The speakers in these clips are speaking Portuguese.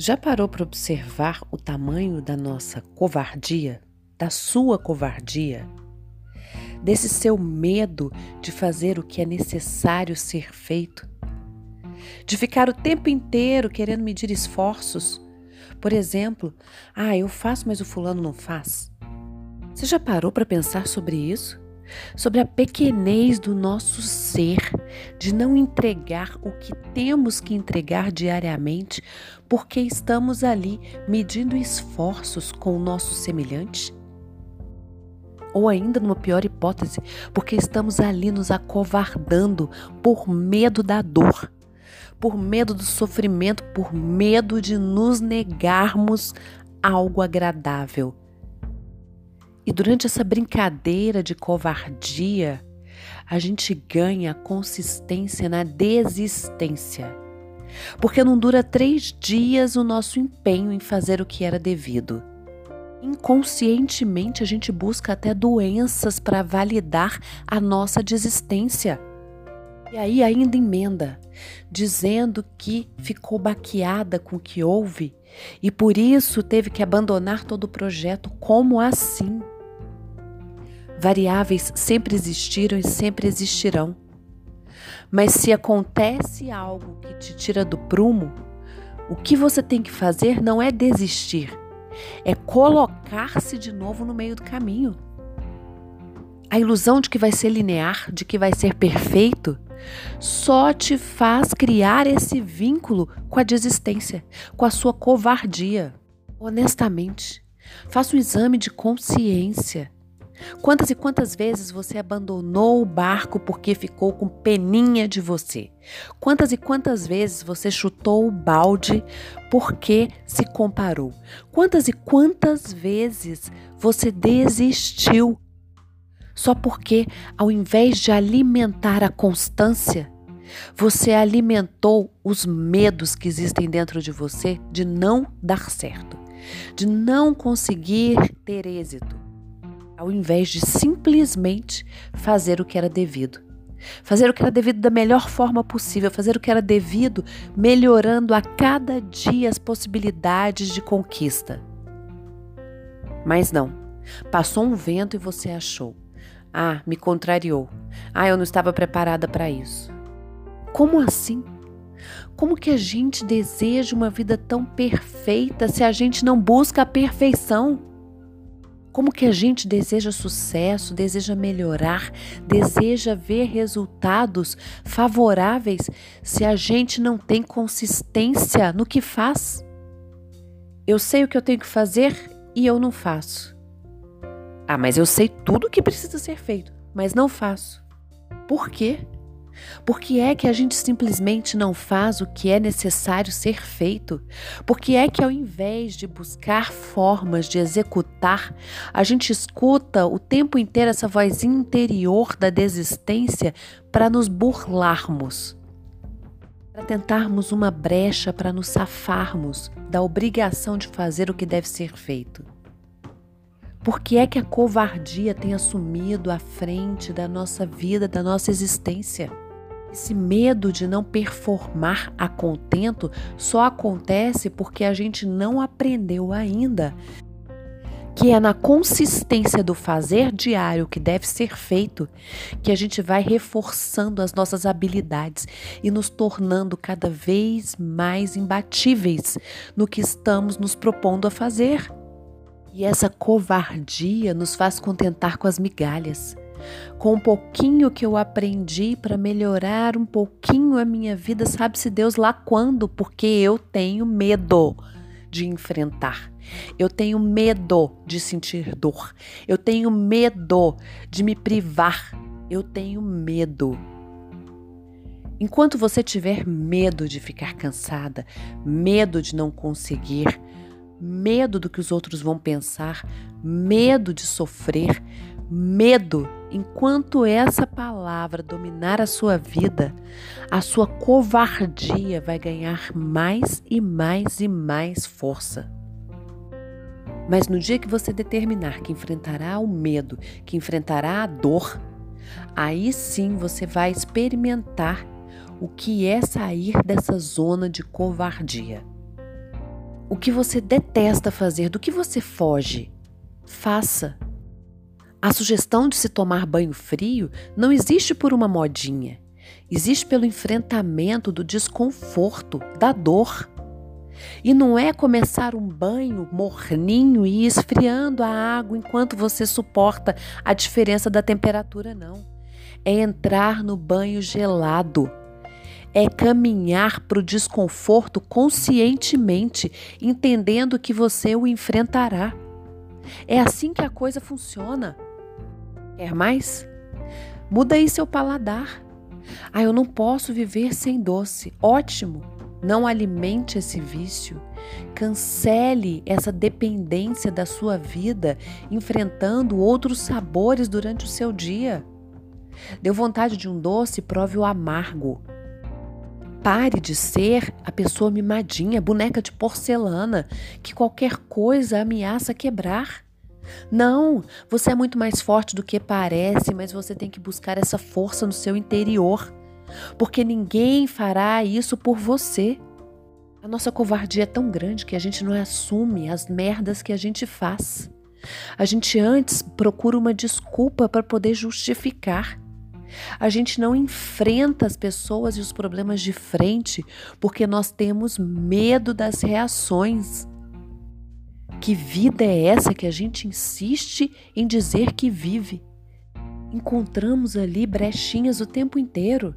Já parou para observar o tamanho da nossa covardia, da sua covardia? Desse seu medo de fazer o que é necessário ser feito? De ficar o tempo inteiro querendo medir esforços? Por exemplo, ah, eu faço, mas o fulano não faz. Você já parou para pensar sobre isso? sobre a pequenez do nosso ser, de não entregar o que temos que entregar diariamente, porque estamos ali medindo esforços com o nosso semelhante? Ou ainda, numa pior hipótese, porque estamos ali nos acovardando por medo da dor, por medo do sofrimento, por medo de nos negarmos algo agradável e durante essa brincadeira de covardia, a gente ganha consistência na desistência. Porque não dura três dias o nosso empenho em fazer o que era devido. Inconscientemente, a gente busca até doenças para validar a nossa desistência. E aí ainda emenda, dizendo que ficou baqueada com o que houve e por isso teve que abandonar todo o projeto. Como assim? Variáveis sempre existiram e sempre existirão. Mas se acontece algo que te tira do prumo, o que você tem que fazer não é desistir, é colocar-se de novo no meio do caminho. A ilusão de que vai ser linear, de que vai ser perfeito, só te faz criar esse vínculo com a desistência, com a sua covardia. Honestamente, faça um exame de consciência. Quantas e quantas vezes você abandonou o barco porque ficou com peninha de você? Quantas e quantas vezes você chutou o balde porque se comparou? Quantas e quantas vezes você desistiu só porque, ao invés de alimentar a constância, você alimentou os medos que existem dentro de você de não dar certo, de não conseguir ter êxito ao invés de simplesmente fazer o que era devido. Fazer o que era devido da melhor forma possível, fazer o que era devido, melhorando a cada dia as possibilidades de conquista. Mas não. Passou um vento e você achou. Ah, me contrariou. Ah, eu não estava preparada para isso. Como assim? Como que a gente deseja uma vida tão perfeita se a gente não busca a perfeição? Como que a gente deseja sucesso, deseja melhorar, deseja ver resultados favoráveis se a gente não tem consistência no que faz? Eu sei o que eu tenho que fazer e eu não faço. Ah, mas eu sei tudo o que precisa ser feito, mas não faço. Por quê? Por que é que a gente simplesmente não faz o que é necessário ser feito? Por que é que ao invés de buscar formas de executar, a gente escuta o tempo inteiro essa vozinha interior da desistência para nos burlarmos? Para tentarmos uma brecha para nos safarmos da obrigação de fazer o que deve ser feito? Por que é que a covardia tem assumido a frente da nossa vida, da nossa existência? Esse medo de não performar a contento só acontece porque a gente não aprendeu ainda que é na consistência do fazer diário que deve ser feito que a gente vai reforçando as nossas habilidades e nos tornando cada vez mais imbatíveis no que estamos nos propondo a fazer. E essa covardia nos faz contentar com as migalhas com um pouquinho que eu aprendi para melhorar um pouquinho a minha vida, sabe-se Deus lá quando, porque eu tenho medo de enfrentar. Eu tenho medo de sentir dor. Eu tenho medo de me privar. Eu tenho medo. Enquanto você tiver medo de ficar cansada, medo de não conseguir, medo do que os outros vão pensar, medo de sofrer, medo, enquanto essa palavra dominar a sua vida, a sua covardia vai ganhar mais e mais e mais força. Mas no dia que você determinar que enfrentará o medo, que enfrentará a dor, aí sim você vai experimentar o que é sair dessa zona de covardia. O que você detesta fazer, do que você foge, faça. A sugestão de se tomar banho frio não existe por uma modinha. Existe pelo enfrentamento do desconforto, da dor. E não é começar um banho morninho e esfriando a água enquanto você suporta a diferença da temperatura, não. É entrar no banho gelado. É caminhar para o desconforto conscientemente, entendendo que você o enfrentará. É assim que a coisa funciona. Quer mais? Muda aí seu paladar. Ah, eu não posso viver sem doce. Ótimo! Não alimente esse vício. Cancele essa dependência da sua vida enfrentando outros sabores durante o seu dia. Deu vontade de um doce? Prove o amargo. Pare de ser a pessoa mimadinha, boneca de porcelana, que qualquer coisa ameaça quebrar. Não, você é muito mais forte do que parece, mas você tem que buscar essa força no seu interior, porque ninguém fará isso por você. A nossa covardia é tão grande que a gente não assume as merdas que a gente faz. A gente antes procura uma desculpa para poder justificar. A gente não enfrenta as pessoas e os problemas de frente porque nós temos medo das reações. Que vida é essa que a gente insiste em dizer que vive? Encontramos ali brechinhas o tempo inteiro.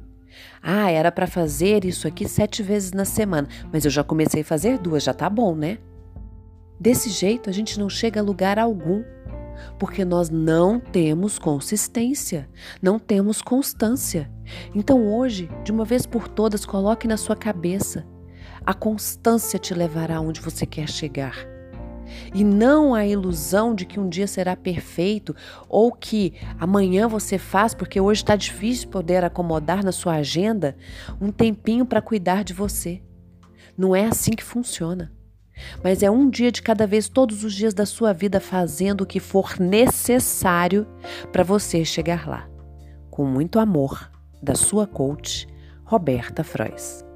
Ah, era para fazer isso aqui sete vezes na semana, mas eu já comecei a fazer duas, já tá bom, né? Desse jeito a gente não chega a lugar algum, porque nós não temos consistência, não temos constância. Então hoje, de uma vez por todas, coloque na sua cabeça: a constância te levará onde você quer chegar e não a ilusão de que um dia será perfeito ou que amanhã você faz, porque hoje está difícil poder acomodar na sua agenda um tempinho para cuidar de você. Não é assim que funciona. Mas é um dia de cada vez, todos os dias da sua vida, fazendo o que for necessário para você chegar lá. Com muito amor, da sua coach, Roberta Frois.